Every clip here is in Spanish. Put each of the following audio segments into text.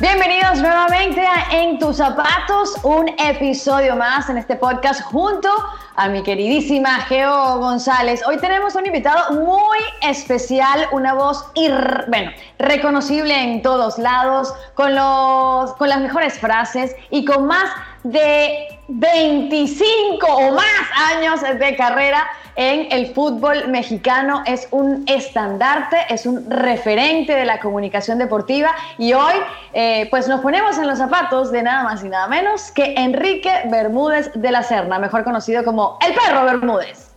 Bienvenidos nuevamente a En tus zapatos, un episodio más en este podcast junto a mi queridísima Geo González. Hoy tenemos un invitado muy especial, una voz bueno, reconocible en todos lados, con, los, con las mejores frases y con más de 25 o más años de carrera en el fútbol mexicano. Es un estandarte, es un referente de la comunicación deportiva y hoy eh, pues nos ponemos en los zapatos de nada más y nada menos que Enrique Bermúdez de la Serna, mejor conocido como el perro Bermúdez.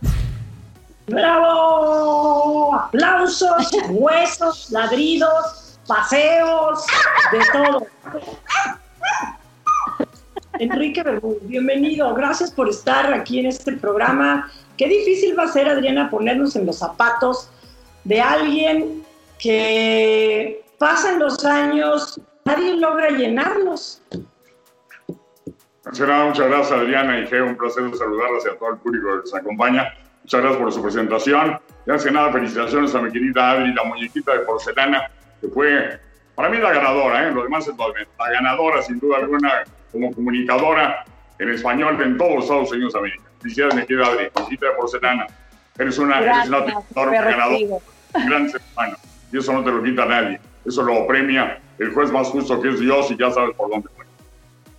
¡Bravo! Aplausos, huesos, ladridos, paseos, de todo. Enrique Bermúdez, bienvenido. Gracias por estar aquí en este programa. Qué difícil va a ser, Adriana, ponernos en los zapatos de alguien que pasan los años, nadie logra llenarlos. muchas gracias Adriana y Geo, un placer saludarlas y a todo el público que nos acompaña. Muchas gracias por su presentación. Y antes que nada, felicitaciones a mi querida Adri, la muñequita de porcelana, que fue para mí la ganadora, ¿eh? lo demás es la ganadora sin duda alguna como comunicadora en español en todos los Estados Unidos de América. Felicidades, mi querida Adri, visita de porcelana. Eres una, eres una ganadora, un gran ser humano. Y eso no te lo quita nadie. Eso lo premia el juez más justo que es Dios y ya sabes por dónde fue.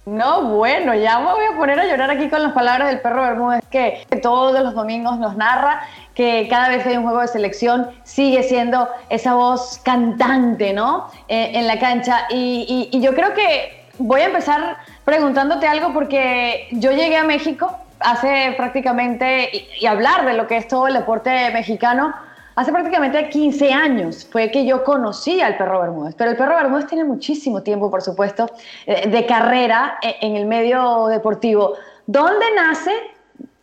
No, bueno, ya me voy a poner a llorar aquí con las palabras del perro Bermúdez que todos los domingos nos narra que cada vez que hay un juego de selección sigue siendo esa voz cantante, ¿no? Eh, en la cancha. Y, y, yo creo que voy a empezar preguntándote algo porque yo llegué a México hace prácticamente, y, hablar de lo que es todo el deporte mexicano, hace prácticamente 15 años fue que yo conocí al perro Bermúdez. Pero el perro Bermúdez tiene muchísimo tiempo, por supuesto, eh, de carrera e, en el medio deportivo. ¿Dónde nace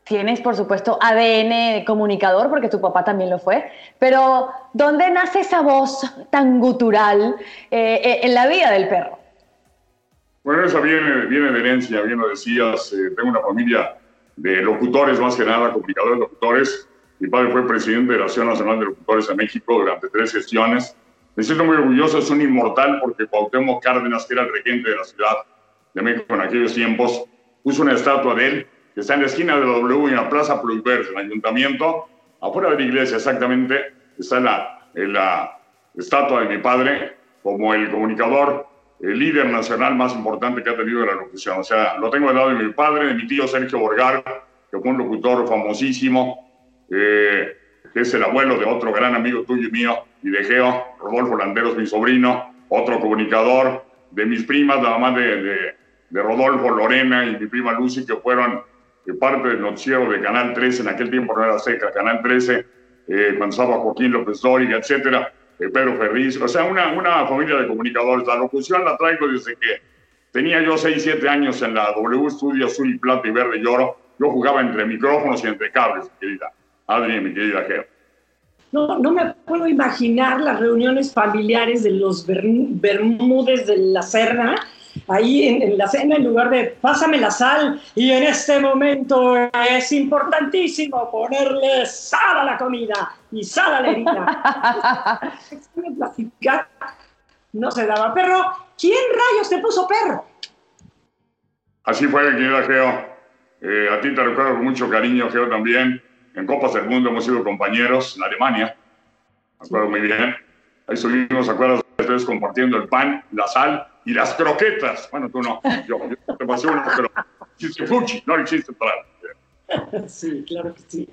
tienes, por supuesto, ADN comunicador, porque tu papá también lo fue, pero ¿dónde nace esa voz tan gutural eh, eh, en la vida del perro? Bueno, esa viene, viene de herencia, bien lo decías, eh, tengo una familia de locutores, más que nada, comunicadores locutores. Mi padre fue presidente de la Asociación Nacional de Locutores de México durante tres gestiones. Me siento muy orgulloso, es un inmortal porque Cuauhtémoc Cárdenas, que era el regente de la Ciudad de México en aquellos tiempos, puso una estatua de él que está en la esquina de la W en la Plaza Prohibers, en el ayuntamiento, afuera de la iglesia exactamente, está la, la estatua de mi padre como el comunicador, el líder nacional más importante que ha tenido la locución. O sea, lo tengo al lado de mi padre, de mi tío Sergio Borgar, que fue un locutor famosísimo, eh, que es el abuelo de otro gran amigo tuyo y mío, y de Geo, Rodolfo Landeros, mi sobrino, otro comunicador, de mis primas, la mamá de, de, de Rodolfo, Lorena y mi prima Lucy, que fueron que parte del noticiero de Canal 13, en aquel tiempo no era seca, Canal 13, eh, cuando estaba Joaquín López Dóriga, etcétera, eh, Pedro Ferriz, o sea, una, una familia de comunicadores. La locución la traigo desde que tenía yo 6, 7 años en la W Studio Azul y Plata y Verde y Oro. Yo jugaba entre micrófonos y entre cables, mi querida Adri, mi querida Geo. No, no me puedo imaginar las reuniones familiares de los Bermúdez de la Serna ahí en, la cena en lugar de pásame la sal y en este momento es importantísimo ponerle sal a la comida y sal a la herida. no se daba. Perro, ¿quién rayos te puso perro? Así fue, querida Geo. Eh, a ti te recuerdo con mucho cariño, Geo, también. En Copas del Mundo hemos sido compañeros en Alemania. Me acuerdo muy bien. Ahí subimos, ¿se acuerdas? Ustedes compartiendo el pan, la sal y las croquetas. Bueno, tú no, yo, te pasé uno, pero chiste fuchi, no existe para. Sí, claro que sí.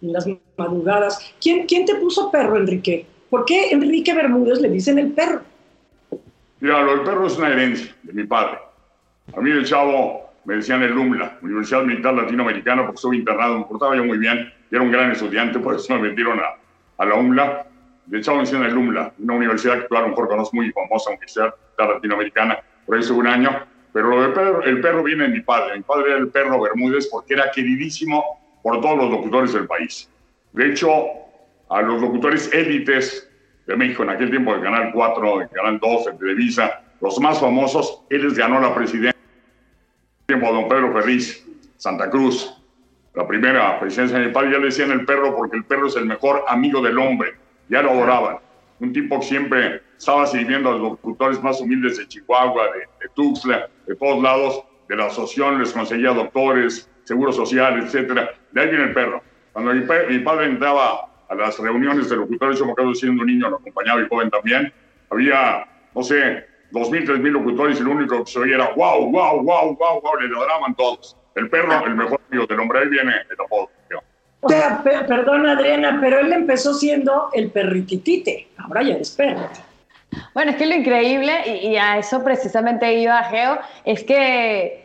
En las madrugadas. ¿Quién, ¿Quién te puso perro, Enrique? ¿Por qué Enrique Bermúdez le dicen el perro? Mira, lo del perro es una herencia de mi padre. A mí el chavo me decían el UMLA, Universidad Militar Latinoamericana, porque estuve internado, me portaba yo muy bien, y era un gran estudiante, por eso me metieron a, a la UMLA. De hecho, me decían el UMLA, una universidad que tú a lo mejor conoces muy famosa, Universidad Latinoamericana, por ahí un año. Pero lo del perro, el perro viene de mi padre. Mi padre era el perro Bermúdez porque era queridísimo por todos los locutores del país. De hecho, a los locutores élites de México en aquel tiempo, el Canal 4, el Canal 2, el Televisa, los más famosos, él les ganó la presidencia. Tiempo don Pedro Ferriz, Santa Cruz, la primera presidencia de mi padre, ya le decían el perro porque el perro es el mejor amigo del hombre, ya lo adoraban. Un tipo que siempre estaba sirviendo a los locutores más humildes de Chihuahua, de, de Tuxtla, de todos lados, de la asociación, les conseguía doctores, seguro social, etcétera. De ahí viene el perro. Cuando mi, mi padre entraba a las reuniones de locutores, yo me acuerdo siendo un niño, lo acompañaba y joven también, había, no sé, dos mil, tres mil locutores y lo único que se oía era wow, wow, wow, wow, wow, le ladraban todos. El perro, el mejor amigo del hombre, ahí viene el apodo. O sea, perdón Adriana, pero él empezó siendo el perrititite, ahora ya es perro. Bueno, es que lo increíble, y, y a eso precisamente iba Geo, es que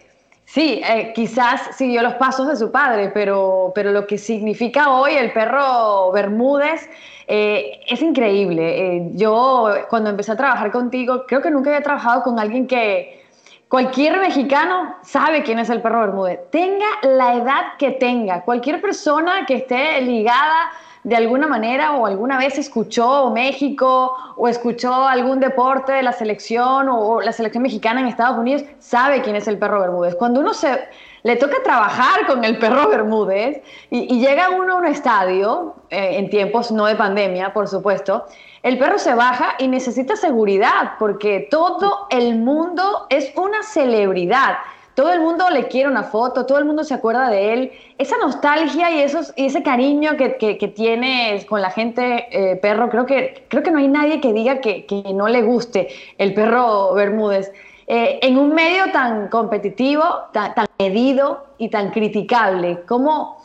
Sí, eh, quizás siguió los pasos de su padre, pero, pero lo que significa hoy el perro Bermúdez eh, es increíble. Eh, yo cuando empecé a trabajar contigo, creo que nunca había trabajado con alguien que cualquier mexicano sabe quién es el perro Bermúdez. Tenga la edad que tenga, cualquier persona que esté ligada de alguna manera o alguna vez escuchó México o escuchó algún deporte de la selección o la selección mexicana en Estados Unidos, sabe quién es el perro Bermúdez. Cuando uno se le toca trabajar con el perro Bermúdez y, llega uno a un estadio, eh, en tiempos no de pandemia, por supuesto, el perro se baja y necesita seguridad porque todo el mundo es una celebridad todo el mundo le quiere una foto, todo el mundo se acuerda de él. Esa nostalgia y, esos, y ese cariño que, que, tienes con la gente, eh, perro, creo que, creo que no hay nadie que diga que, que no le guste el perro Bermúdez. Eh, en un medio tan competitivo, tan, medido y tan criticable, ¿cómo,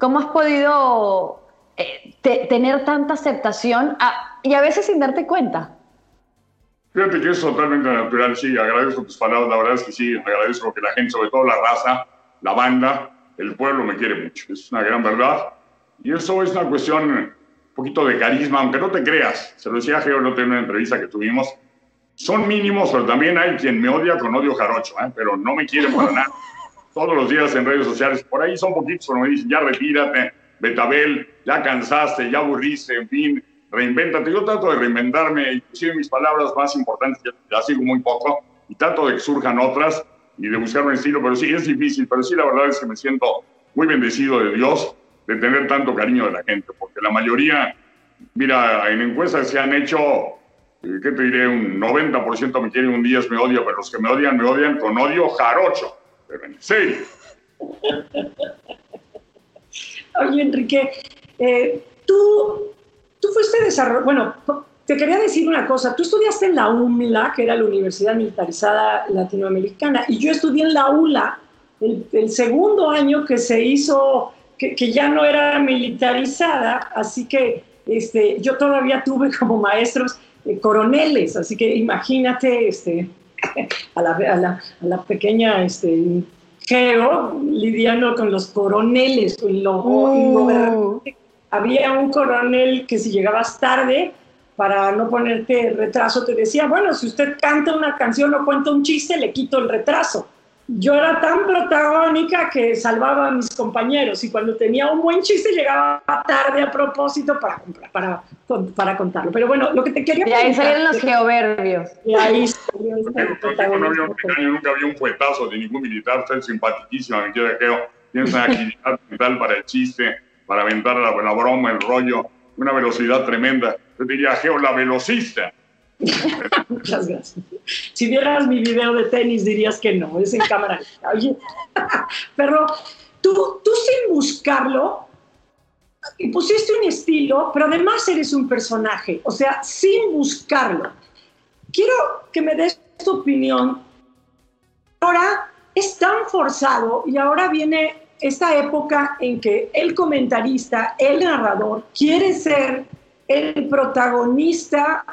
cómo has podido eh, tener tanta aceptación y a veces sin darte cuenta? Fíjate que es totalmente natural, sí, agradezco tus palabras, la verdad es que sí, agradezco que la gente, sobre todo la raza, la banda, el pueblo me quiere mucho, es una gran verdad. Y eso es una cuestión un poquito de carisma, aunque no te creas, se lo decía Geo en una entrevista que tuvimos, son mínimos, pero también hay quien me odia con odio jarocho, ¿eh? pero no me quiere para nada. Todos los días en redes sociales, por ahí son poquitos, pero me dicen, ya retírate, Betabel, ya cansaste, ya aburriste, en fin, reinvéntate. Yo trato de reinventarme, inclusive mis palabras más importantes, ya, sigo muy poco, y trato de que surjan otras y de buscar un estilo, pero sí, es difícil, pero sí, la verdad es que me siento muy bendecido de Dios de tener tanto cariño de la gente, porque la mayoría, mira, en encuestas se han hecho, eh, ¿qué te diré? Un 90% me quieren, un día me odia, pero los que me odian, me odian con odio jarocho. Sí. Oye, Enrique, eh, tú tú fuiste desarrollado, bueno, te quería decir una cosa, tú estudiaste en la UMLA, que era la Universidad Militarizada Latinoamericana, y yo estudié en la ULA, el, segundo año que se hizo, que, ya no era militarizada, así que este, yo todavía tuve como maestros eh, coroneles, así que imagínate este, a, la, a, la, pequeña este, Geo lidiando con los coroneles, con lo, uh había un coronel que si llegabas tarde, para no ponerte retraso, te decía, bueno, si usted canta una canción o cuenta un chiste, le quito el retraso. Yo era tan protagónica que salvaba a mis compañeros y cuando tenía un buen chiste llegaba tarde a propósito para, para, para contarlo. Pero bueno, lo que te quería Y ahí salieron los geoverbios. Y ahí salió nunca había un puetazo de ningún militar, usted simpaticísimo, me quiere que tienes una agilidad mental para el chiste para aventar la, broma, el rollo, una velocidad tremenda. Yo diría, Geo, la velocista. Muchas gracias. Si vieras mi video de tenis dirías que no, es en cámara. pero tú, tú sin buscarlo, pusiste un estilo, pero además eres un personaje, o sea, sin buscarlo. Quiero que me des tu opinión. Ahora es tan forzado y ahora viene esta época en que el comentarista, el narrador, quiere ser el protagonista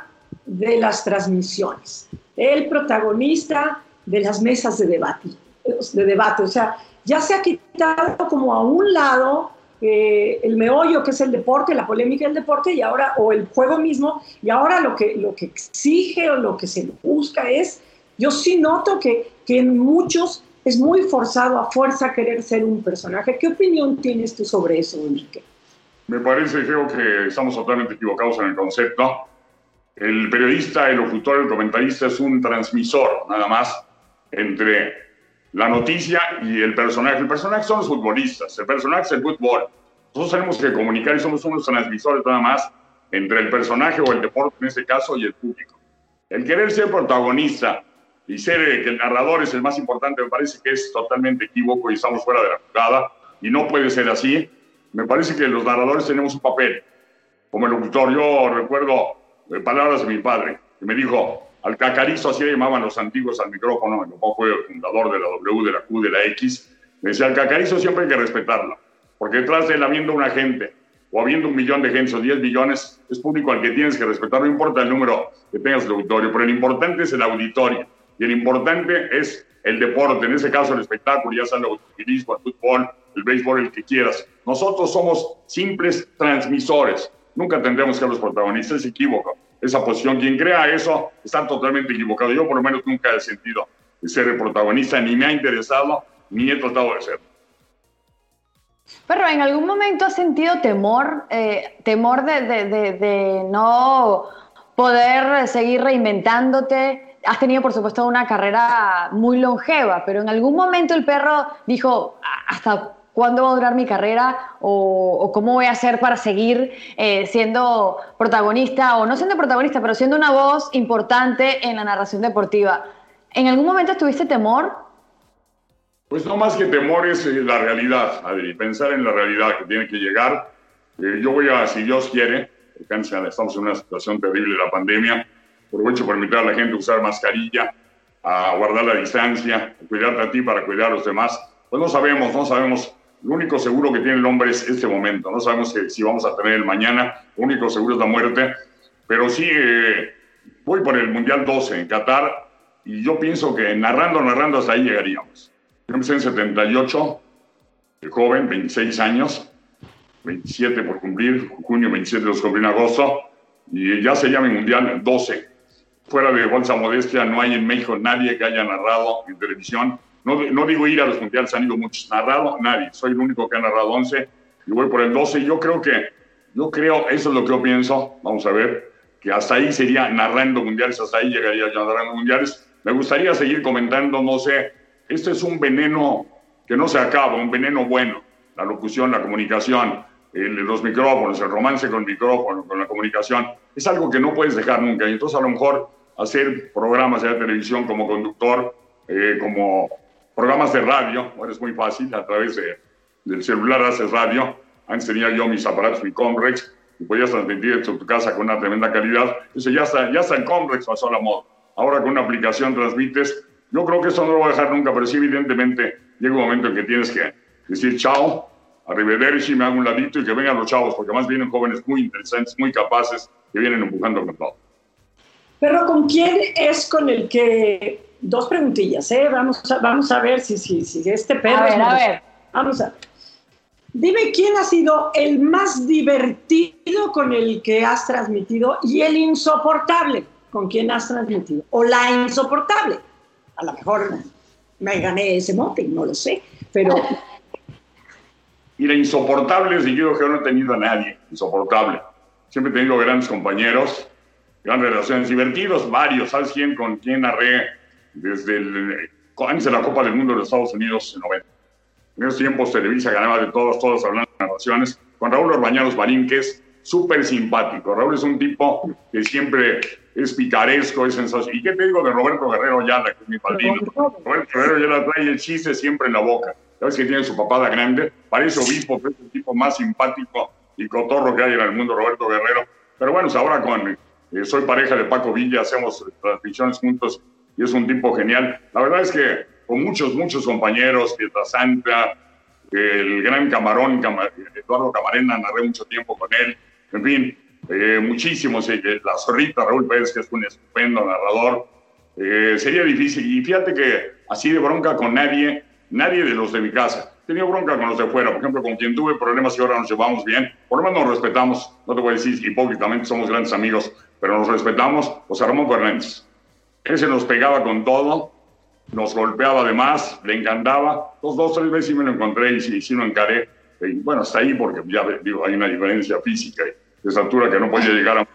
de las transmisiones, el protagonista de las mesas de debate. de debate. O sea, ya se ha quitado como a un lado eh, el meollo que es el deporte, la polémica del deporte y ahora, o el juego mismo, y ahora lo que, lo que exige o lo que se busca es, yo sí noto que, que en muchos es muy forzado a fuerza querer ser un personaje. ¿Qué opinión tienes tú sobre eso, Enrique? Me parece, creo que estamos totalmente equivocados en el concepto. El periodista, el locutor, el comentarista es un transmisor, nada más, entre la noticia y el personaje. El personaje son los futbolistas, el personaje es el fútbol. Nosotros tenemos que comunicar y somos unos transmisores nada más entre el personaje o el deporte en este caso y el público. El querer ser protagonista y ser eh, que el narrador es el más importante me parece que es totalmente equívoco y estamos fuera de la jugada y no puede ser así. Me parece que los narradores tenemos un papel. Como el locutor, yo recuerdo eh, palabras de mi padre, que me dijo, al cacarizo, así llamaban los antiguos al micrófono, mi papá fue el fundador de la W, de la Q, de la X, me decía, al cacarizo siempre hay que respetarlo, porque detrás de él habiendo una gente, o habiendo un millón de gente o 10 millones, es público al que tienes que respetar, no importa el número que tengas el auditorio, pero el importante es el auditorio, y el importante es el deporte, en ese caso el espectáculo, ya sea el automovilismo, el fútbol, el béisbol, el que quieras. Nosotros somos simples transmisores. Nunca tendremos que ser los protagonistas, se equivoca. Esa posición, quien crea eso, está totalmente equivocado. Yo por lo menos nunca he sentido de ser el protagonista, ni me ha interesado, ni he tratado de ser. Pero en algún momento has sentido temor, eh, temor de, de, de no poder seguir reinventándote. Has tenido, por supuesto, una carrera muy longeva, pero en algún momento el perro dijo, hasta cuándo va a durar mi carrera o, cómo voy a hacer para seguir eh, siendo protagonista o no siendo protagonista, pero siendo una voz importante en la narración deportiva. ¿En algún momento tuviste temor? Pues no más que temor es eh, la realidad, Adri, pensar en la realidad que tiene que llegar. Eh, yo voy a, si Dios quiere, estamos en una situación terrible la pandemia, aprovecho para invitar a la gente a usar mascarilla, a guardar la distancia, a cuidarte a ti para cuidar a los demás. Pues no sabemos, no sabemos lo único seguro que tiene el hombre es este momento. No sabemos si vamos a tener el mañana. Lo único seguro es la muerte. Pero sí, eh, voy por el Mundial 12 en Qatar y yo pienso que narrando, narrando hasta ahí llegaríamos. Yo empecé en 78, joven, 26 años, 27 por cumplir, junio 27 los cumplí en agosto, y ya se llama Mundial 12. Fuera de bolsa modestia, no hay en México nadie que haya narrado en televisión no, digo ir a los mundiales, han ido muchos. Narrado, nadie. Soy el único que ha narrado 11 y voy por el 12. Y yo creo que, yo creo, eso es lo que yo pienso. Vamos a ver, que hasta ahí sería narrando mundiales, hasta ahí llegaría yo narrando mundiales. Me gustaría seguir comentando, no sé, este es un veneno que no se acaba, un veneno bueno. La locución, la comunicación, los micrófonos, el romance con el micrófono, con la comunicación, es algo que no puedes dejar nunca. Y entonces a lo mejor hacer programas de televisión como conductor, eh, como programas de radio, ahora es muy fácil, a través de, del celular haces radio. Antes tenía yo mis aparatos, mi Comrex, y podías transmitir en tu casa con una tremenda calidad. Eso ya está, ya está en Comrex, pasó a la moda. Ahora con una aplicación transmites. Yo creo que eso no lo voy a dejar nunca, pero sí, evidentemente, llega un momento en que tienes que decir chao, arrivederci, me hago un ladito y que vengan los chavos, porque además vienen jóvenes muy interesantes, muy capaces, que vienen empujando con todo. Pero ¿con quién es con el que dos preguntillas, ¿eh? Vamos a, vamos a ver si, si, si este perro... A ver, a ver. Vamos a Dime quién ha sido el más divertido con el que has transmitido y el insoportable con quien has transmitido. O la insoportable. A lo mejor me gané ese mote, no lo sé, pero... Mira, insoportable, si yo que no he tenido a nadie, insoportable. Siempre he tenido grandes compañeros, grandes relaciones, divertidos, varios. ¿Sabes quién? Con quién narré desde el, antes de la Copa del Mundo de los Estados Unidos en 90. En esos tiempos Televisa ganaba de todos, todos hablando de narraciones, con Raúl Orbañanos Marín, que es súper simpático. Raúl es un tipo que siempre es picaresco, es sensacional. ¿Y qué te digo de Roberto Guerrero Ayala, que es mi padrino? Roberto Guerrero Ayala trae el chiste siempre en la boca. Sabes que tiene su papada grande, parece obispo, pero es el tipo más simpático y cotorro que hay en el mundo, Roberto Guerrero. Pero bueno, ahora con eh, soy pareja de Paco Villa, hacemos transmisiones juntos y es un tipo genial. La verdad es que con muchos, muchos compañeros, Pietra Santa, el gran Camarón, Eduardo Camarena, narré mucho tiempo con él, en fin, eh, muchísimos, eh, la zorrita Raúl Pérez, que es un estupendo narrador, eh, sería difícil. Y fíjate que así de bronca con nadie, nadie de los de mi casa. Tenía bronca con los de fuera, por ejemplo, con quien tuve problemas y ahora nos llevamos bien. Por lo menos nos respetamos, no te voy a decir hipócritamente, somos grandes amigos, pero nos respetamos. José Ramón Fernández. Ese nos pegaba con todo, nos golpeaba además, le encantaba. Dos, dos, tres veces sí me lo encontré y sí, sí lo encaré. Y bueno, hasta ahí porque ya digo, hay una diferencia física y de estatura que no podía llegar a...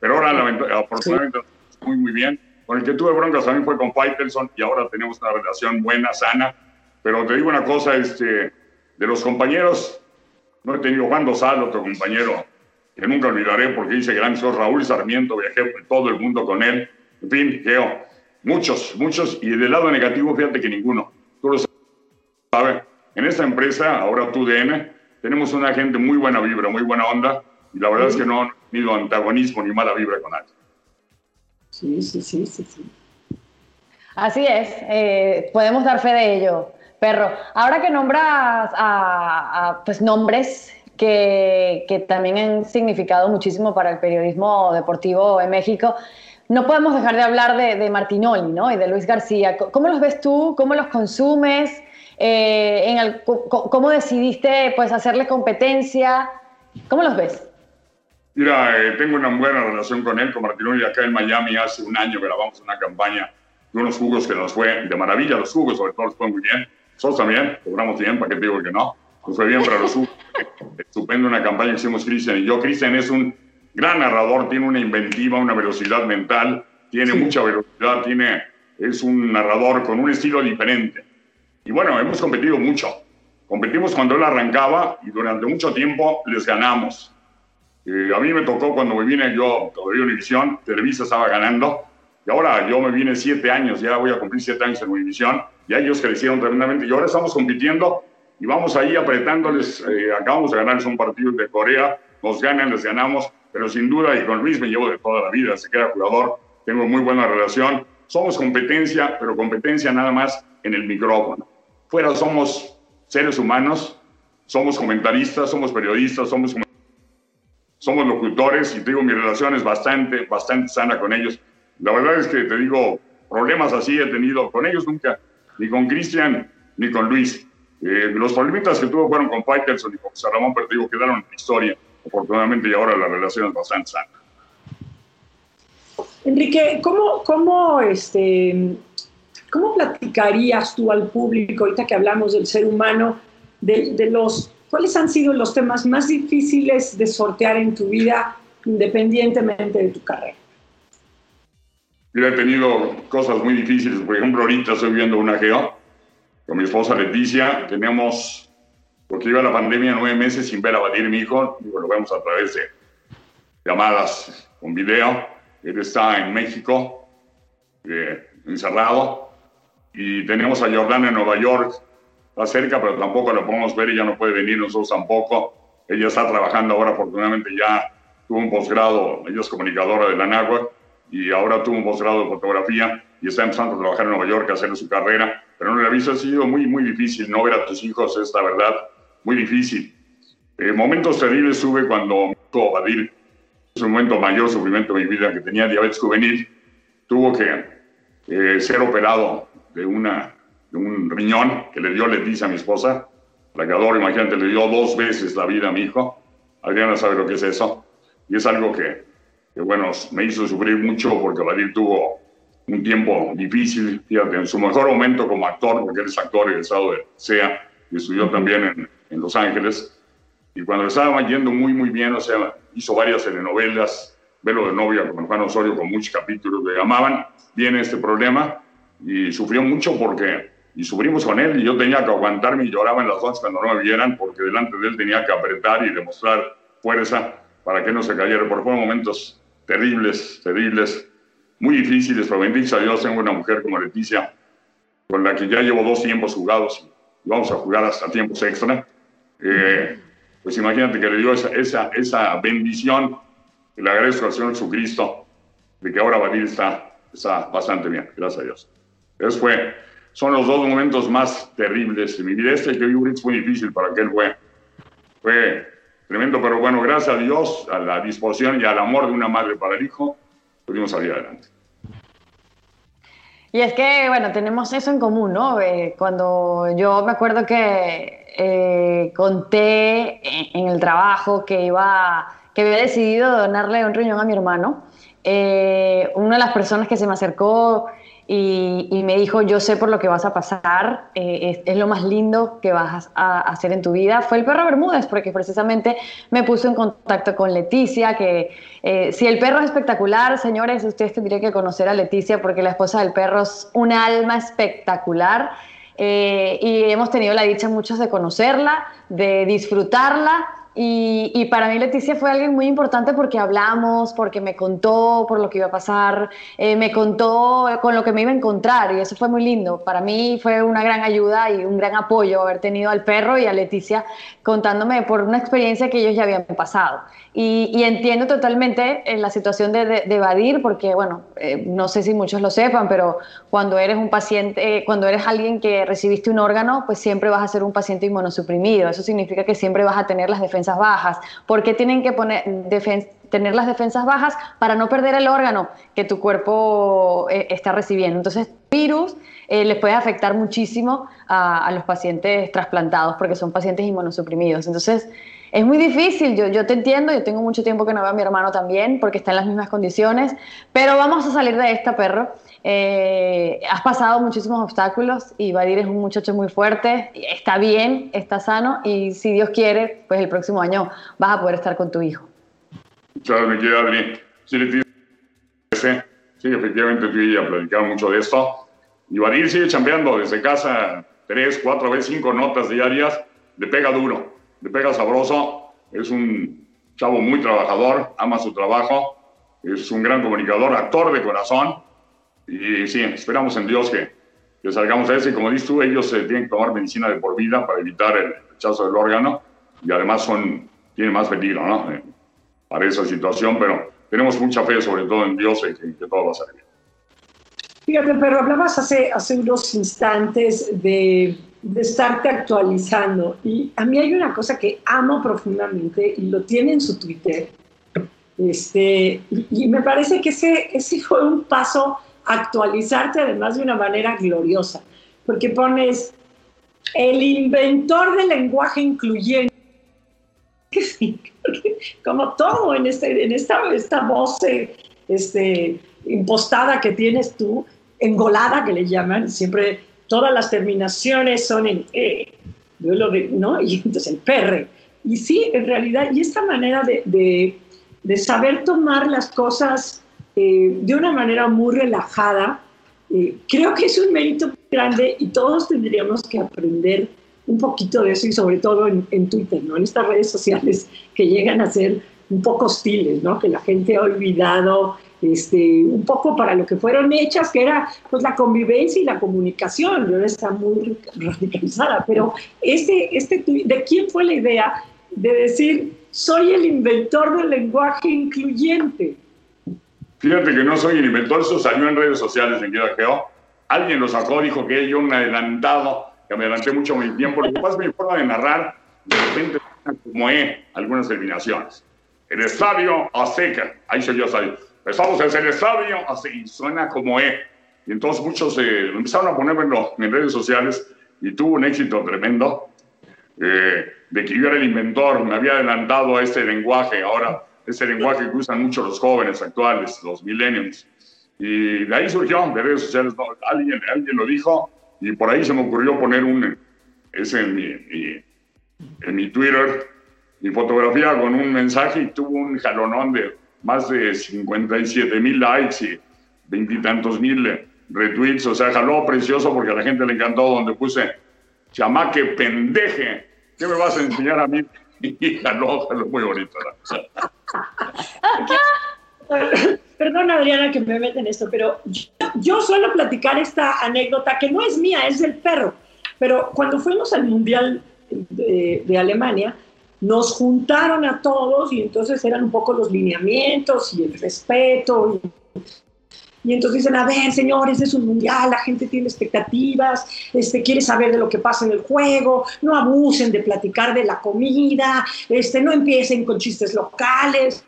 Pero ahora, afortunadamente, muy, muy bien. Con el que tuve broncas también fue con Faitelson y ahora tenemos una relación buena, sana. Pero te digo una cosa, este, de los compañeros, no he tenido Juan Dosal, otro compañero que nunca olvidaré porque dice gran sos Raúl Sarmiento, viajé por todo el mundo con él. En fin, Geo, muchos, muchos. Y del lado negativo, fíjate que ninguno. Tú lo sabes. En esta empresa, ahora tú DN, tenemos una gente muy buena vibra, muy buena onda. Y la verdad es que no han tenido antagonismo ni mala vibra con nadie. Sí, sí, sí, sí, sí. Así es, eh, podemos dar fe de ello, perro. Ahora que nombras a, pues nombres que, que, también han significado muchísimo para el periodismo deportivo en México, no podemos dejar de hablar de, de Martinoli ¿no? y de Luis García. ¿Cómo los ves tú? ¿Cómo los consumes? Eh, en el, ¿Cómo decidiste pues, hacerle competencia? ¿Cómo los ves? Mira, eh, tengo una buena relación con él, con Martinoli, acá en Miami hace un año grabamos una campaña de unos jugos que nos fue de maravilla, los jugos sobre todo nos fue muy bien. Nosotros también, cobramos bien, ¿para qué te digo que no? Nos fue bien para los. Estupendo una campaña que hicimos Cristian y yo. Cristian es un gran narrador, tiene una inventiva, una velocidad mental, tiene mucha velocidad, tiene, es un narrador con un estilo diferente. Y bueno, hemos competido mucho. Competimos cuando él arrancaba y durante mucho tiempo les ganamos eh, a mí me tocó cuando me vine yo, todavía Univisión, Televisa estaba ganando, y ahora yo me vine siete años, ya voy a cumplir siete años en Univisión, ya ellos crecieron tremendamente, y ahora estamos compitiendo y vamos ahí apretándoles, eh, acabamos de ganarles un partido de Corea, nos ganan, les ganamos, pero sin duda, y con Luis me llevo de toda la vida, se queda jugador, tengo muy buena relación, somos competencia, pero competencia nada más en el micrófono. Fuera somos seres humanos, somos comentaristas, somos periodistas, somos somos locutores y te digo, mi relación es bastante, bastante sana con ellos. La verdad es que te digo, problemas así he tenido con ellos nunca, ni con Cristian, ni con Luis. Eh, los problemitas que tuve fueron con Faitelson y con José Ramón, pero digo, quedaron en la historia, afortunadamente, y ahora la relación es bastante sana. Enrique, ¿cómo, cómo, este, ¿cómo platicarías tú al público, ahorita que hablamos del ser humano, de, de los ¿Cuáles han sido los temas más difíciles de sortear en tu vida independientemente de tu carrera? Yo he tenido cosas muy difíciles. Por ejemplo, ahorita estoy viendo una geo con mi esposa Leticia. Tenemos, porque iba la pandemia, nueve meses sin ver a Badir, mi hijo. Digo, lo vemos a través de llamadas con video. Él está en México, eh, encerrado. Y tenemos a Jordana en Nueva York, está cerca, pero tampoco la podemos ver, ella no puede venir, nosotros tampoco. Ella está trabajando ahora, afortunadamente ya tuvo un posgrado, ella es comunicadora de la NAGUA y ahora tuvo un posgrado de fotografía y está empezando a trabajar en Nueva York, a hacer su carrera, pero no le aviso, ha sido muy, muy difícil no ver a tus hijos, es la verdad, muy difícil. Eh, momentos terribles tuve cuando tuvo Badir, es un momento mayor sufrimiento de mi vida, que tenía diabetes juvenil, tuvo que eh, ser operado de una de un riñón que le dio Leticia a mi esposa, la imagínate, le dio dos veces la vida a mi hijo. Adriana sabe lo que es eso. Y es algo que, que bueno, me hizo sufrir mucho porque Vadir tuvo un tiempo difícil, fíjate, en su mejor momento como actor, porque él es actor egresado de SEA y estudió también en, en Los Ángeles. Y cuando le estaba yendo muy, muy bien, o sea, hizo varias telenovelas, Velo de novia con Juan Osorio, con muchos capítulos, le llamaban, viene este problema y sufrió mucho porque y sufrimos con él y yo tenía que aguantarme y lloraba en las noches cuando no me vieran porque delante de él tenía que apretar y demostrar fuerza para que no se cayera. Porque fueron momentos terribles, terribles, muy difíciles, pero bendito a Dios tengo una mujer como Leticia con la que ya llevo dos tiempos jugados y vamos a jugar hasta tiempos extra. Eh, pues imagínate que le dio esa, esa, esa bendición y le agradezco al Señor Jesucristo de que ahora Badir está, está bastante bien, gracias a Dios. Eso fue son los dos momentos más terribles de mi vida. Este que viví muy difícil para aquel fue, fue tremendo, pero bueno, gracias a Dios, a la disposición y al amor de una madre para el hijo, pudimos salir adelante. Y es que, bueno, tenemos eso en común, ¿no? Eh, cuando yo me acuerdo que eh, conté en, el trabajo que iba, que había decidido donarle un riñón a mi hermano, eh, una de las personas que se me acercó y, me dijo, yo sé por lo que vas a pasar, eh, es, lo más lindo que vas a, hacer en tu vida, fue el perro Bermúdez, porque precisamente me puso en contacto con Leticia, que eh, si el perro es espectacular, señores, ustedes tendrían que conocer a Leticia, porque la esposa del perro es un alma espectacular. Eh, y hemos tenido la dicha muchos de conocerla, de disfrutarla y, para mí Leticia fue alguien muy importante porque hablamos, porque me contó por lo que iba a pasar, eh, me contó con lo que me iba a encontrar y eso fue muy lindo. Para mí fue una gran ayuda y un gran apoyo haber tenido al perro y a Leticia contándome por una experiencia que ellos ya habían pasado. Y, entiendo totalmente en la situación de, evadir, porque, bueno, eh, no sé si muchos lo sepan, pero cuando eres un paciente, cuando eres alguien que recibiste un órgano, pues siempre vas a ser un paciente inmunosuprimido. Eso significa que siempre vas a tener las defensas bajas. ¿Por qué tienen que poner tener las defensas bajas? Para no perder el órgano que tu cuerpo eh, está recibiendo. Entonces, virus eh, les puede afectar muchísimo a, a los pacientes trasplantados porque son pacientes inmunosuprimidos. Entonces, es muy difícil, yo, yo te entiendo, yo tengo mucho tiempo que no veo a mi hermano también porque está en las mismas condiciones, pero vamos a salir de esta, perro. Eh, has pasado muchísimos obstáculos y Badir es un muchacho muy fuerte, está bien, está sano y si Dios quiere, pues el próximo año vas a poder estar con tu hijo. Claro, me queda Adri. Sí, sí, efectivamente tú y ella platicaron mucho de esto. Y Badir sigue chambeando desde casa tres, cuatro veces, cinco notas diarias, le pega duro le pega sabroso, es un chavo muy trabajador, ama su trabajo, es un gran comunicador, actor de corazón, y sí, esperamos en Dios que, que salgamos a eso, y como dices tú, ellos tienen que tomar medicina de por vida para evitar el rechazo del órgano, y además son, tienen más peligro, ¿no? Eh, para esa situación, pero tenemos mucha fe, sobre todo en Dios, y que, que todo va a salir bien. Fíjate, pero hablabas hace, hace unos instantes de de estarte actualizando. Y a mí hay una cosa que amo profundamente y lo tiene en su Twitter. Este, y, me parece que ese, ese fue un paso actualizarte además de una manera gloriosa, porque pones el inventor del lenguaje incluyente. Como todo en, este, en esta, esta voz este, impostada que tienes tú, engolada que le llaman, siempre todas las terminaciones son en E, ¿no? Y entonces el perre. Y sí, en realidad, y esta manera de, de, saber tomar las cosas eh, de una manera muy relajada, eh, creo que es un mérito grande y todos tendríamos que aprender un poquito de eso y sobre todo en, en, Twitter, ¿no? En estas redes sociales que llegan a ser un poco hostiles, ¿no? Que la gente ha olvidado este, un poco para lo que fueron hechas, que era pues la convivencia y la comunicación, ahora está muy radicalizada, pero este, este, ¿de quién fue la idea de decir, soy el inventor del lenguaje incluyente? Fíjate que no soy el inventor, eso salió en redes sociales en Queda Geo. Alguien lo sacó, dijo que yo un adelantado, que me adelanté mucho mi tiempo. Lo que pasa es mi forma de narrar, de repente, como he algunas eliminaciones. El estadio Azteca, ahí se yo estadio Estamos en el estadio, así suena como E. Y entonces muchos eh, empezaron a ponerlo en redes sociales y tuvo un éxito tremendo eh, de que yo era el inventor, me había adelantado a este lenguaje, ahora este lenguaje que usan mucho los jóvenes actuales, los millennials. Y de ahí surgió, de redes sociales, alguien, alguien lo dijo y por ahí se me ocurrió poner un, ese en mi, en mi Twitter, mi fotografía con un mensaje y tuvo un jalonón de más de 57 mil likes y veintitantos mil retweets. O sea, jaló precioso porque a la gente le encantó donde puse chamaque pendeje. ¿Qué me vas a enseñar a mí? Y jaló, jaló muy bonito. Perdón, Adriana, que me meten esto, pero yo, suelo platicar esta anécdota que no es mía, es del perro. Pero cuando fuimos al Mundial de Alemania, nos juntaron a todos y entonces eran un poco los lineamientos y el respeto. Y, entonces dicen, a ver, señores, es un mundial, la gente tiene expectativas, este, quiere saber de lo que pasa en el juego, no abusen de platicar de la comida, este, no empiecen con chistes locales.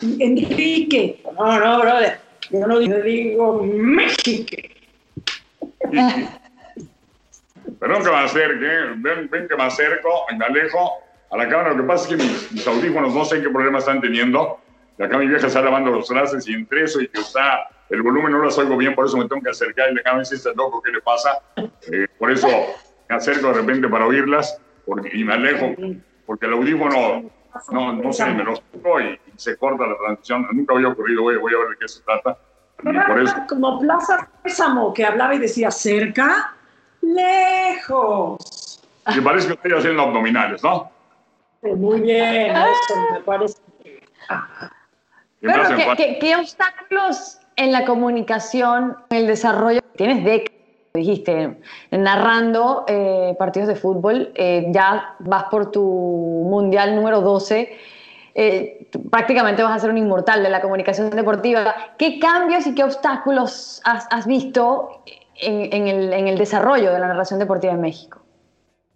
Enrique, no, no, brother, yo no digo México, Perdón que me acerque, ven, ven, que me acerco y me alejo a la cámara. Lo que pasa es que mis, audífonos no sé qué problema están teniendo. Y acá mi vieja está lavando los trastes y entre eso y que está, el volumen no lo oigo bien, por eso me tengo que acercar y le ver si está loco, ¿qué le pasa? Eh, por eso me acerco de repente para oírlas porque, y me alejo, porque el audífono no, no sé, me lo pongo y, se corta la transmisión. Nunca había ocurrido, voy, voy a ver de qué se trata. por eso... como Plaza Sésamo, que hablaba y decía cerca, lejos. Me parece que estoy haciendo abdominales, ¿no? Muy bien, eso me parece. ¿qué, obstáculos en la comunicación, en el desarrollo? Tienes décadas, dijiste, narrando eh, partidos de fútbol, eh, ya vas por tu mundial número 12. Eh, prácticamente vas a ser un inmortal de la comunicación deportiva. ¿Qué cambios y qué obstáculos has, visto en, el, en, el, desarrollo de la narración deportiva en México?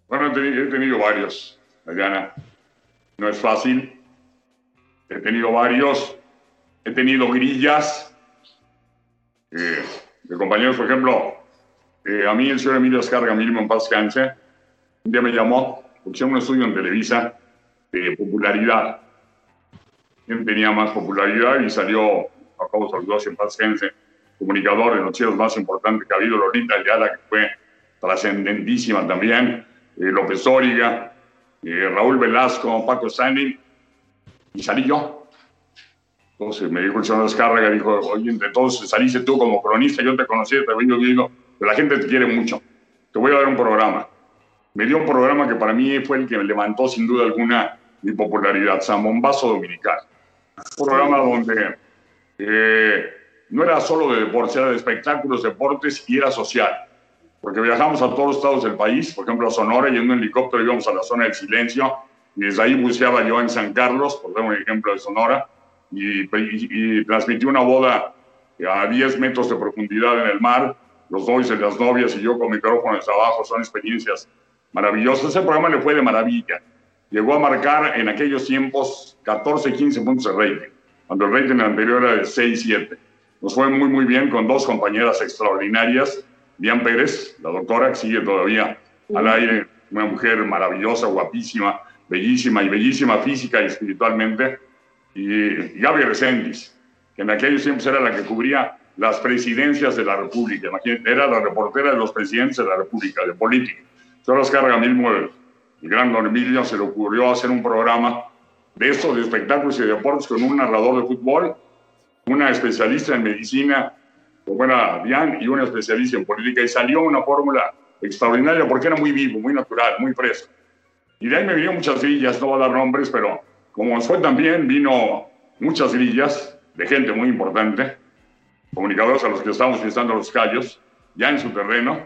Bueno, he tenido varios, Adriana. No es fácil. He tenido varios. He tenido grillas eh, de compañeros, por ejemplo, eh, a mí el señor Emilio Escarga, mismo en paz canse, un día me llamó, porque un estudio en Televisa de popularidad. ¿Quién tenía más popularidad? Y salió, acabo de saludar en paz canse, comunicador de los más importantes que ha habido, Lolita Ayala, que fue trascendentísima también, eh, López Óriga, eh, Raúl Velasco, Paco Stanley, y salí yo. Entonces me dijo el señor Descárraga, dijo, oye, todos saliste tú como cronista, yo te conocí, te vengo viendo, pero la gente te quiere mucho. Te voy a dar un programa. Me dio un programa que para mí fue el que me levantó sin duda alguna mi popularidad, Samombazo Dominical. Un programa donde eh, no era solo de deportes, era de espectáculos, deportes y era social. Porque viajamos a todos los estados del país, por ejemplo a Sonora, y en un helicóptero íbamos a la zona del silencio, y desde ahí buceaba yo en San Carlos, por dar un ejemplo de Sonora, y, y, transmití una boda a 10 metros de profundidad en el mar, los novios y las novias y yo con micrófonos abajo, son experiencias maravillosas. Ese programa le fue de maravilla. Llegó a marcar en aquellos tiempos 14, 15 puntos de rating, cuando el rating anterior era de 6, 7. Nos fue muy, muy bien con dos compañeras extraordinarias. Diane Pérez, la doctora, que sigue todavía al aire, una mujer maravillosa, guapísima, bellísima y bellísima física y espiritualmente. Y Gaby Reséndiz, que en aquellos tiempos era la que cubría las presidencias de la República. Era la reportera de los presidentes de la República, de política. Solo carga mismo el, el gran Don Emilio se le ocurrió hacer un programa de esto, de espectáculos y deportes, con un narrador de fútbol, una especialista en medicina, como era Diane, y una especialista en política, y salió una fórmula extraordinaria porque era muy vivo, muy natural, muy fresco. Y de ahí me vinieron muchas grillas, no voy a dar nombres, pero como fue también, vino muchas grillas de gente muy importante, comunicadores a los que estábamos visitando los callos, ya en su terreno.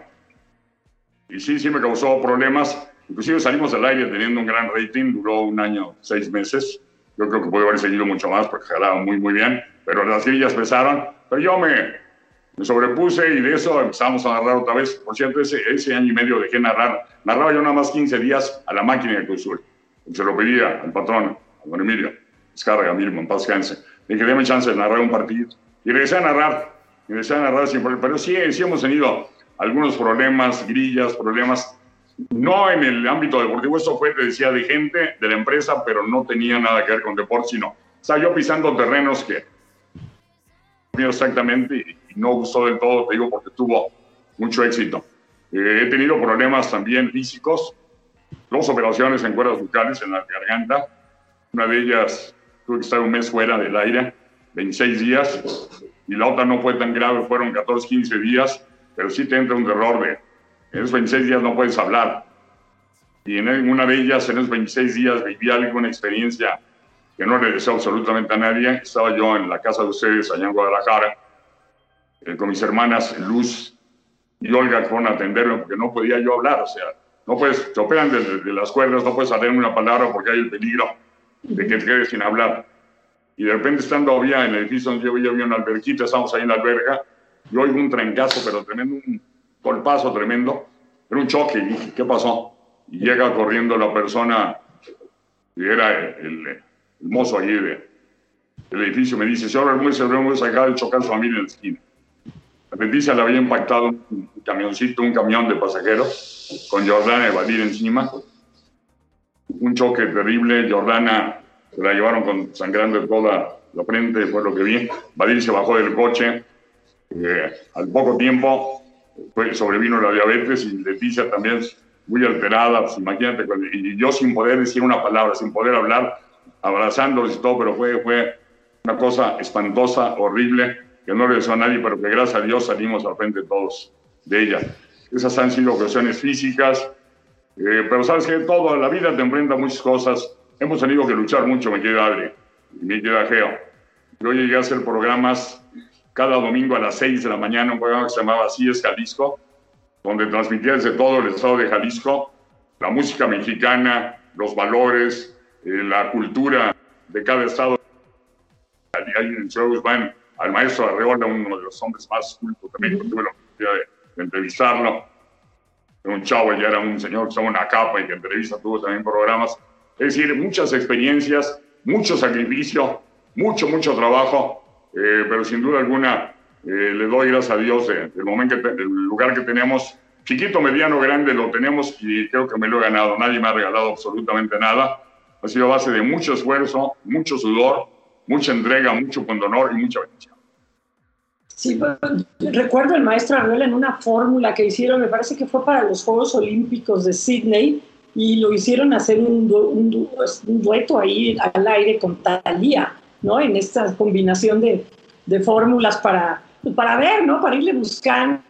Y sí, sí me causó problemas. Inclusive salimos al aire teniendo un gran rating, duró un año, seis meses. Yo creo que puede haber seguido mucho más porque jalaba muy, muy bien. Pero las grillas pesaron. Pero yo me, me sobrepuse y de eso empezamos a narrar otra vez. Por cierto, ese, ese año y medio dejé narrar. Narraba yo nada más 15 días a la máquina de Cruzul. Se lo pedía al patrón, a don Emilio. Descarga, mismo, en paz descanse. Le dije, déme chance de narrar un partido. Y regresé a narrar, regresé a narrar siempre, pero sí, sí hemos tenido algunos problemas, grillas, problemas, no en el ámbito deportivo, eso fue, te decía, de gente de la empresa, pero no tenía nada que ver con deporte, sino, estaba yo pisando terrenos que exactamente y, no gustó del todo, te digo, porque tuvo mucho éxito. Eh, he tenido problemas también físicos, dos operaciones en cuerdas bucales en la garganta, una de ellas tuve que estar un mes fuera del aire, 26 días, y la otra no fue tan grave, fueron 14, 15 días, pero sí te entra un terror de, en esos 26 días no puedes hablar. Y en una de ellas, en esos 26 días, viví alguna experiencia que no le deseo absolutamente a nadie. Estaba yo en la casa de ustedes, allá en Guadalajara, eh, con mis hermanas Luz y Olga, que fueron a atenderme porque no podía yo hablar. O sea, no puedes, te operan de, las cuerdas, no puedes hacer una palabra porque hay el peligro de que te quedes sin hablar. Y de repente estando había en el edificio donde yo vivía, había una alberquita, estamos ahí en la alberga, y oigo un trencazo, pero tremendo, un golpazo tremendo, era un choque, y dije, ¿qué pasó? Y llega corriendo la persona, y era el, el mozo allí de, del edificio, me dice, señor Bermúdez, el Bermúdez acaba de chocar su familia en la esquina. Leticia le había impactado un camioncito, un camión de pasajeros, con Jordana Evadir encima. Un choque terrible, Jordana se la llevaron con sangrando toda la frente, fue lo que vi. Badir se bajó del coche. Eh, al poco tiempo sobrevino la diabetes y Leticia también muy alterada. Pues, imagínate, y yo sin poder decir una palabra, sin poder hablar, abrazándoles y todo, pero fue, fue una cosa espantosa, horrible, que no deseo a nadie, pero que gracias a Dios salimos al frente todos de ella. Esas han sido cuestiones físicas, eh, pero sabes que todo, la vida te enfrenta muchas cosas. Hemos tenido que luchar mucho, me queda Adri, me queda Geo. Yo llegué a hacer programas cada domingo a las 6 de la mañana, un programa que se llamaba Así es Jalisco, donde transmitía desde todo el estado de Jalisco la música mexicana, los valores, eh, la cultura de cada estado. Ahí en shows van al maestro Arreola, uno de los hombres más cultos de tuve la oportunidad de, entrevistarlo. Un chavo, ya era un señor que estaba en una capa y que entrevista tuvo también programas. Es decir, muchas experiencias, mucho sacrificio, mucho, mucho trabajo, eh, pero sin duda alguna eh, le doy gracias a Dios del momento el lugar que tenemos, chiquito, mediano, grande, lo tenemos y creo que me lo he ganado. Nadie me ha regalado absolutamente nada. Ha sido base de mucho esfuerzo, mucho sudor, mucha entrega, mucho honor y mucha bendición. Sí, recuerdo el maestro Arruel en una fórmula que hicieron, me parece que fue para los Juegos Olímpicos de Sydney, y lo hicieron hacer un, un, un dueto ahí al aire con Talía, ¿no? En esta combinación de, de fórmulas para, para ver, ¿no? Para irle buscando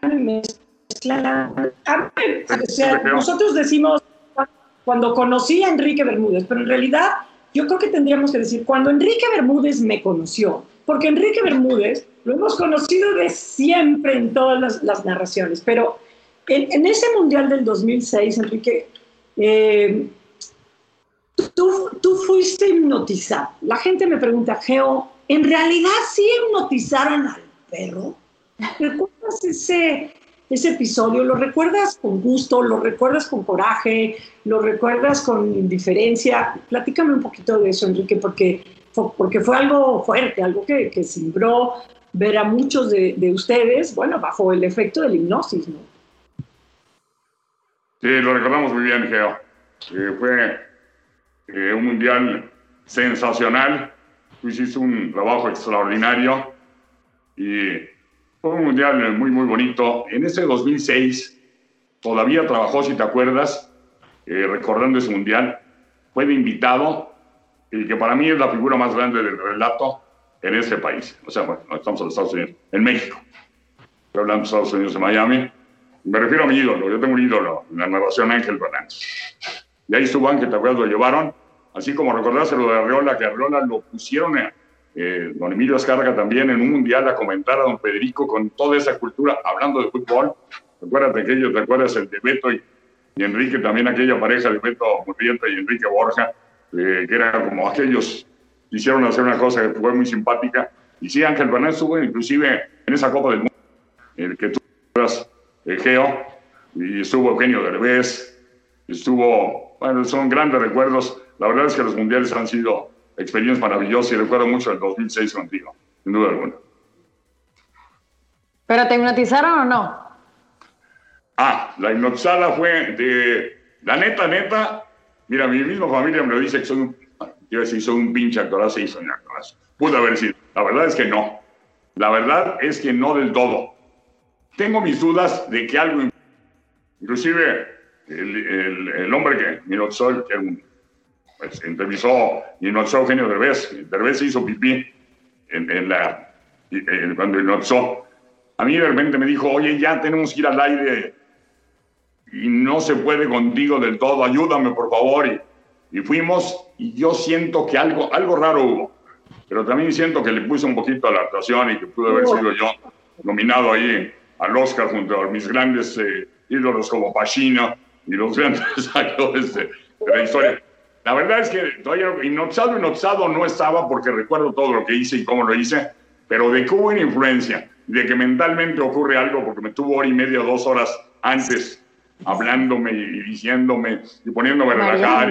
nosotros decimos cuando conocí a Enrique Bermúdez, pero en realidad yo creo que tendríamos que decir cuando Enrique Bermúdez me conoció, porque Enrique Bermúdez lo hemos conocido de siempre en todas las, narraciones, pero en, ese Mundial del 2006, Enrique, eh, tú, tú fuiste hipnotizado. La gente me pregunta, Geo, ¿en realidad sí hipnotizaron al perro? ¿Recuerdas ese, ese episodio? ¿Lo recuerdas con gusto? ¿Lo recuerdas con coraje? ¿Lo recuerdas con indiferencia? Platícame un poquito de eso, Enrique, porque, porque fue algo fuerte, algo que, que simbró ver a muchos de, de, ustedes, bueno, bajo el efecto del hipnosis, ¿no? Sí, lo recordamos muy bien, Geo. fue eh, un mundial sensacional. Tú hiciste un trabajo extraordinario y fue un mundial muy, muy bonito. En ese 2006 todavía trabajó, si te acuerdas, eh, recordando ese mundial, fue de invitado y que para mí es la figura más grande del relato en ese país. O sea, bueno, no estamos en Estados Unidos, en México. Estoy hablando de Estados Unidos, en Miami. Me refiero a mi ídolo. Yo tengo un ídolo en la narración, Ángel Fernández. Y ahí estuvo Ángel, ¿te acuerdas? Lo llevaron. Así como recordarse lo de Arreola, que Arreola lo pusieron, eh, don Emilio Escarga también, en un mundial a comentar a don Federico con toda esa cultura, hablando de fútbol. Acuérdate aquello, ¿te acuerdas el de Beto y, Enrique, también aquella pareja de Beto Murrieta y Enrique Borja, eh, que era como aquellos quisieron hacer una cosa que fue muy simpática. Y sí, Ángel Fernández estuvo inclusive en esa Copa del Mundo, el que tú eras el Geo, y estuvo Eugenio Derbez, estuvo, bueno, son grandes recuerdos. La verdad es que los mundiales han sido experiencias maravillosas y recuerdo mucho el 2006 contigo, sin duda alguna. ¿Pero te hipnotizaron o no? Ah, la hipnotizada fue de, la neta, neta, mira, mi misma familia me lo dice que soy un yo decir, soy un pinche actorazo y soy un actorazo. Pudo haber sido. La verdad es que no. La verdad es que no del todo. Tengo mis dudas de que algo... Inclusive el, el, hombre que, Minotzol, que un, pues, entrevistó Minotzol Eugenio Derbez, Derbez hizo pipí en, en la, en, cuando Minotzol. A mí de repente me dijo, oye, ya tenemos que ir al aire y no se puede contigo del todo, ayúdame por favor. Y, y fuimos y yo siento que algo, algo raro hubo, pero también siento que le puse un poquito a la actuación y que pude haber sido yo nominado ahí al Oscar junto a mis grandes eh, ídolos como Pacino y los grandes actores de, la historia. La verdad es que todavía hipnotizado, hipnotizado no estaba porque recuerdo todo lo que hice y cómo lo hice, pero de que hubo una influencia, de que mentalmente ocurre algo porque me tuvo hora y media, dos horas antes hablándome y diciéndome y poniéndome relajar,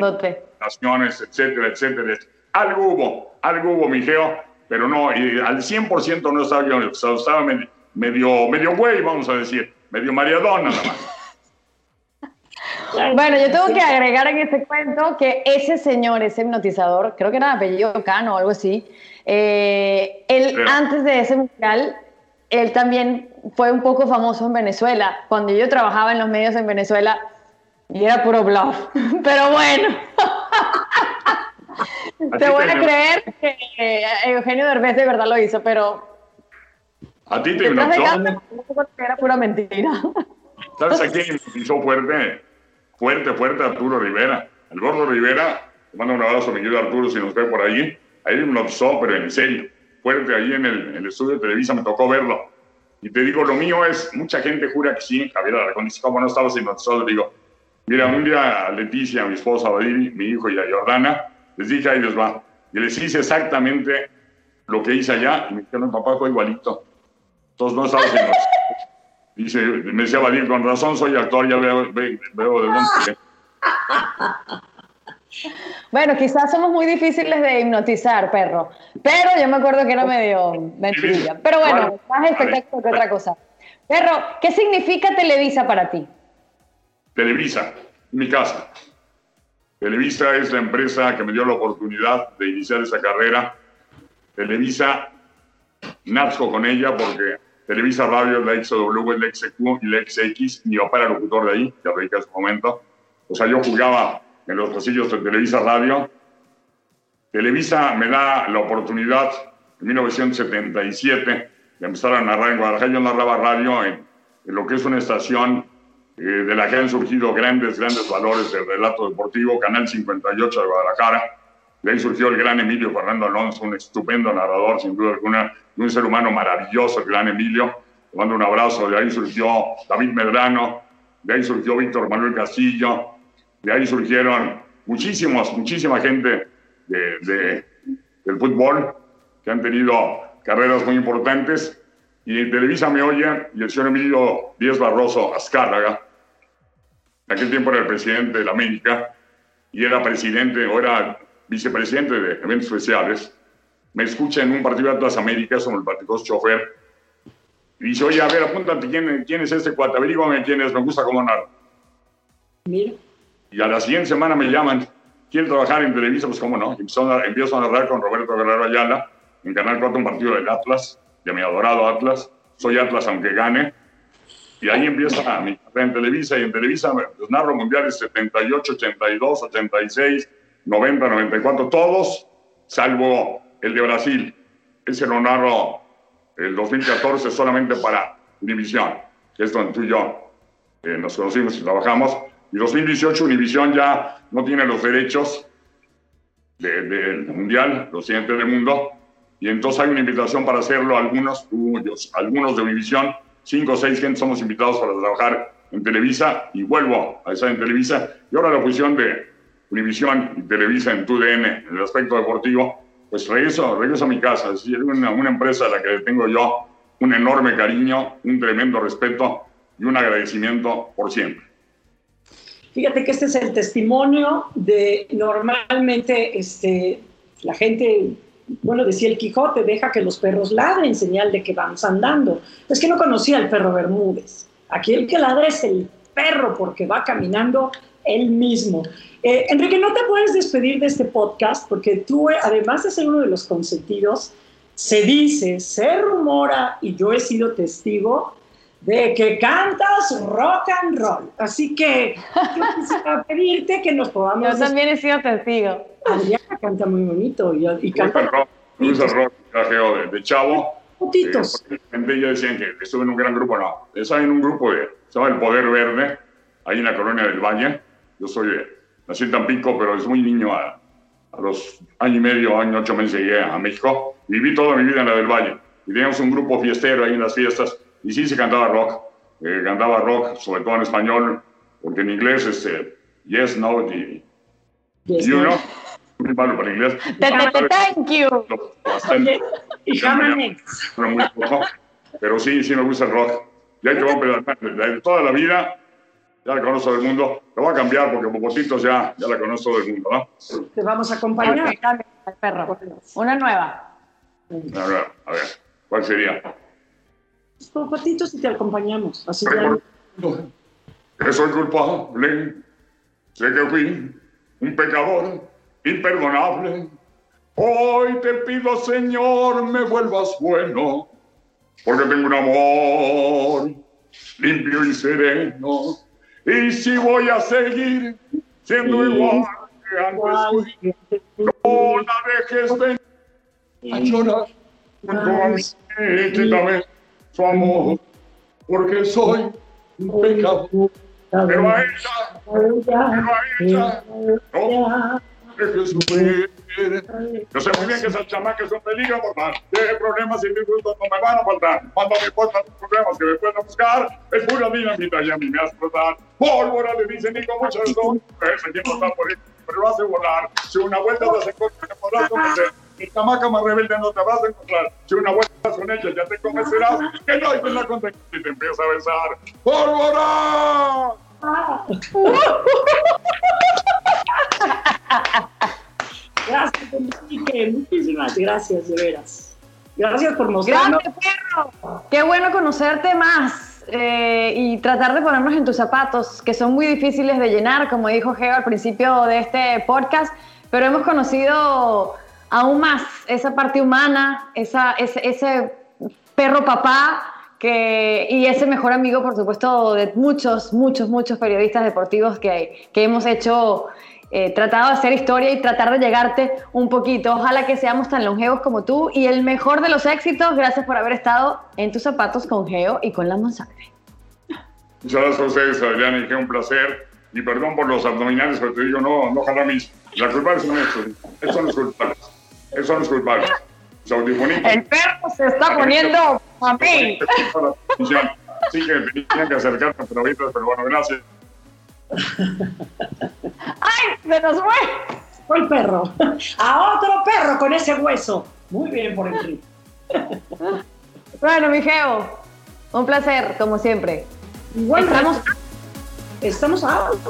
naciones, etcétera, etcétera. Algo hubo, algo hubo, mi geo, pero no, al 100% no estaba yo, estaba medio, medio güey, vamos a decir, medio mariadona nada más. Bueno, yo tengo que agregar en este cuento que ese señor, ese hipnotizador, creo que era apellido Cano o algo así, eh, él antes de ese musical, él también fue un poco famoso en Venezuela. Cuando yo trabajaba en los medios en Venezuela, y era puro bluff. Pero bueno. Te voy a creer que Eugenio Derbez de verdad lo hizo, pero... A ti te hipnotizó. Era pura mentira. ¿Sabes a quién hipnotizó fuerte? Fuerte, fuerte Arturo Rivera. El gordo Rivera, te mando un abrazo, mi querido Arturo, si nos ve por ahí. Ahí me hipnotizó, pero en serio. Fuerte, ahí en el, en el estudio de Televisa me tocó verlo. Y te digo, lo mío es, mucha gente jura que sí. Javier Aragón dice, ¿cómo no estabas hipnotizado? Digo, mira, un día a Leticia, a mi esposa, a Badiri, mi hijo y a Jordana, les dije, ahí les va. Y les hice exactamente lo que hice allá. Y me dijeron, papá fue igualito. Entonces no estabas hipnotizado. Dice, me decía Badir, con razón soy actor, ya veo, de dónde. Bueno, quizás somos muy difíciles de hipnotizar, perro. Pero yo me acuerdo que era medio mentirilla. Pero bueno, más espectáculo que otra cosa. Perro, ¿qué significa Televisa para ti? Televisa, mi casa. Televisa es la empresa que me dio la oportunidad de iniciar esa carrera. Televisa, nazco con ella porque Televisa Radio, la XW, la XQ y la XX, mi papá era locutor de ahí, ya en su momento. O sea, yo jugaba en los pasillos de Televisa Radio. Televisa me da la oportunidad en 1977 de empezar a narrar en Guadalajara. Yo narraba radio en, lo que es una estación eh, de la que han surgido grandes, grandes valores del relato deportivo, Canal 58 de Guadalajara. De ahí surgió el gran Emilio Fernando Alonso, un estupendo narrador, sin duda alguna, y un ser humano maravilloso, el gran Emilio. Le mando un abrazo. De ahí surgió David Medrano, de ahí surgió Víctor Manuel Castillo, de ahí surgieron muchísimos, muchísima gente de, del fútbol que han tenido carreras muy importantes. Y Televisa me oye y el señor Emilio Díaz Barroso Azcárraga, en aquel tiempo era el presidente de la América y era presidente o era vicepresidente de eventos especiales, me escucha en un partido de Atlas Américas como el partido chofer y dice, oye, a ver, apúntate, ¿quién, quién es este cuate? Averígame quién es, me gusta cómo narra. Mira. Y a la siguiente semana me llaman, ¿quiere trabajar en Televisa? Pues cómo no. Empiezo a, empiezo a narrar con Roberto Guerrero Ayala en Canal 4 un partido del Atlas, de mi adorado Atlas. Soy Atlas aunque gane. Y ahí empieza mi carrera en Televisa. Y en Televisa pues, narro mundiales 78, 82, 86, 90, 94, todos, salvo el de Brasil. Ese lo narro el 2014 solamente para División, que es donde tú y yo eh, nos conocimos y trabajamos. Y 2018 Univisión ya no tiene los derechos del Mundial, los siguientes del mundo, y entonces hay una invitación para hacerlo, algunos tuyos, algunos de Univisión, cinco o seis gente somos invitados para trabajar en Televisa, y vuelvo a estar en Televisa, y ahora la fusión de Univisión y Televisa en TUDN, en el aspecto deportivo, pues regreso, regreso a mi casa, es decir, una, una empresa a la que tengo yo un enorme cariño, un tremendo respeto y un agradecimiento por siempre. Fíjate que este es el testimonio de normalmente este, la gente, bueno, decía el Quijote, deja que los perros ladren, señal de que vamos andando. Es que no conocía al perro Bermúdez. Aquí el que ladra es el perro porque va caminando él mismo. Eh, Enrique, no te puedes despedir de este podcast porque tú, además de ser uno de los consentidos, se dice, se rumora, y yo he sido testigo, de que cantas rock and roll. Así que yo quisiera pedirte que nos podamos... Yo también he sido testigo. Adriana canta muy bonito y, y canta... rock, rock, de, de chavo. Putitos. Eh, ellos decían que estuve en un gran grupo, no. Estaba en un grupo de, se llama El Poder Verde, ahí en la colonia del Valle. Yo soy, nací en Tampico, pero es muy niño, a, a los año y medio, año ocho meses llegué a México. Viví toda mi vida en la del Valle. Y teníamos un grupo fiestero ahí en las fiestas y sí se cantaba rock, eh, cantaba rock, sobre todo en español, porque en inglés es este, yes, no, y, yes, you no. know, muy malo para inglés. Thank you. Bastante. Y pero, muy poco, pero sí, sí me gusta el rock. Ya que vamos a de toda la vida, ya la conozco todo el mundo. Lo voy a cambiar porque Popotitos ya, ya la conozco todo el mundo, ¿no? Te vamos a acompañar. Perro. Una nueva. A ver, a ver, ¿cuál sería? Por patitos y te acompañamos. Así ya. que soy culpable. Sé que fui un pecador imperdonable. Hoy te pido, Señor, me vuelvas bueno, porque tengo un amor limpio y sereno. Y si voy a seguir siendo igual que antes no la dejes venir a llorar junto a mí. Quítame su amor, porque soy un pecador. Pero a ella, pero a ella, no. Yo sé muy bien que esas chamacas son peligro mortal. De problemas y disgustos no me van a faltar. Cuando me importan los problemas que me puedan buscar, es pura dinamita y a mí me hace explotar. Pólvora le dicen y con mucho razón. Es aquí no está por ahí, pero lo hace volar. Si una vuelta te hace corta, te podrás convencer. Mi chamaca más rebelde no te vas a encontrar. Si una vuelta con ella ya te convencerás que no hay que la contra y te empieza a besar. ¡Pólvora! Gracias, Enrique. Muchísimas gracias, de veras. Gracias por mostrarnos. Qué bueno conocerte más eh, y tratar de ponernos en tus zapatos, que son muy difíciles de llenar, como dijo Geo al principio de este podcast, pero hemos conocido aún más esa parte humana, esa, ese perro papá que, y ese mejor amigo, por supuesto, de muchos, muchos, muchos periodistas deportivos que, que hemos hecho eh, tratado de hacer historia y tratar de llegarte un poquito. Ojalá que seamos tan longevos como tú y el mejor de los éxitos. Gracias por haber estado en tus zapatos con Geo y con la Monsalve. Muchas gracias a Adrián, y qué un placer. Y perdón por los abdominales, pero te digo, no, no jala mis. La culpable son estos. Estos son los culpables. Estos son los culpables. El perro se está poniendo a mí. Sí que tenían que acercarme, pero ahorita, pero bueno, gracias. ¡Ay! ¡Se nos fue! Fue el perro. A otro perro con ese hueso. Muy bien por Enrique. Bueno, mi Geo, un placer, como siempre. Igual Estamos- ¿Estamos out?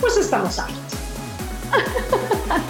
Pues estamos out.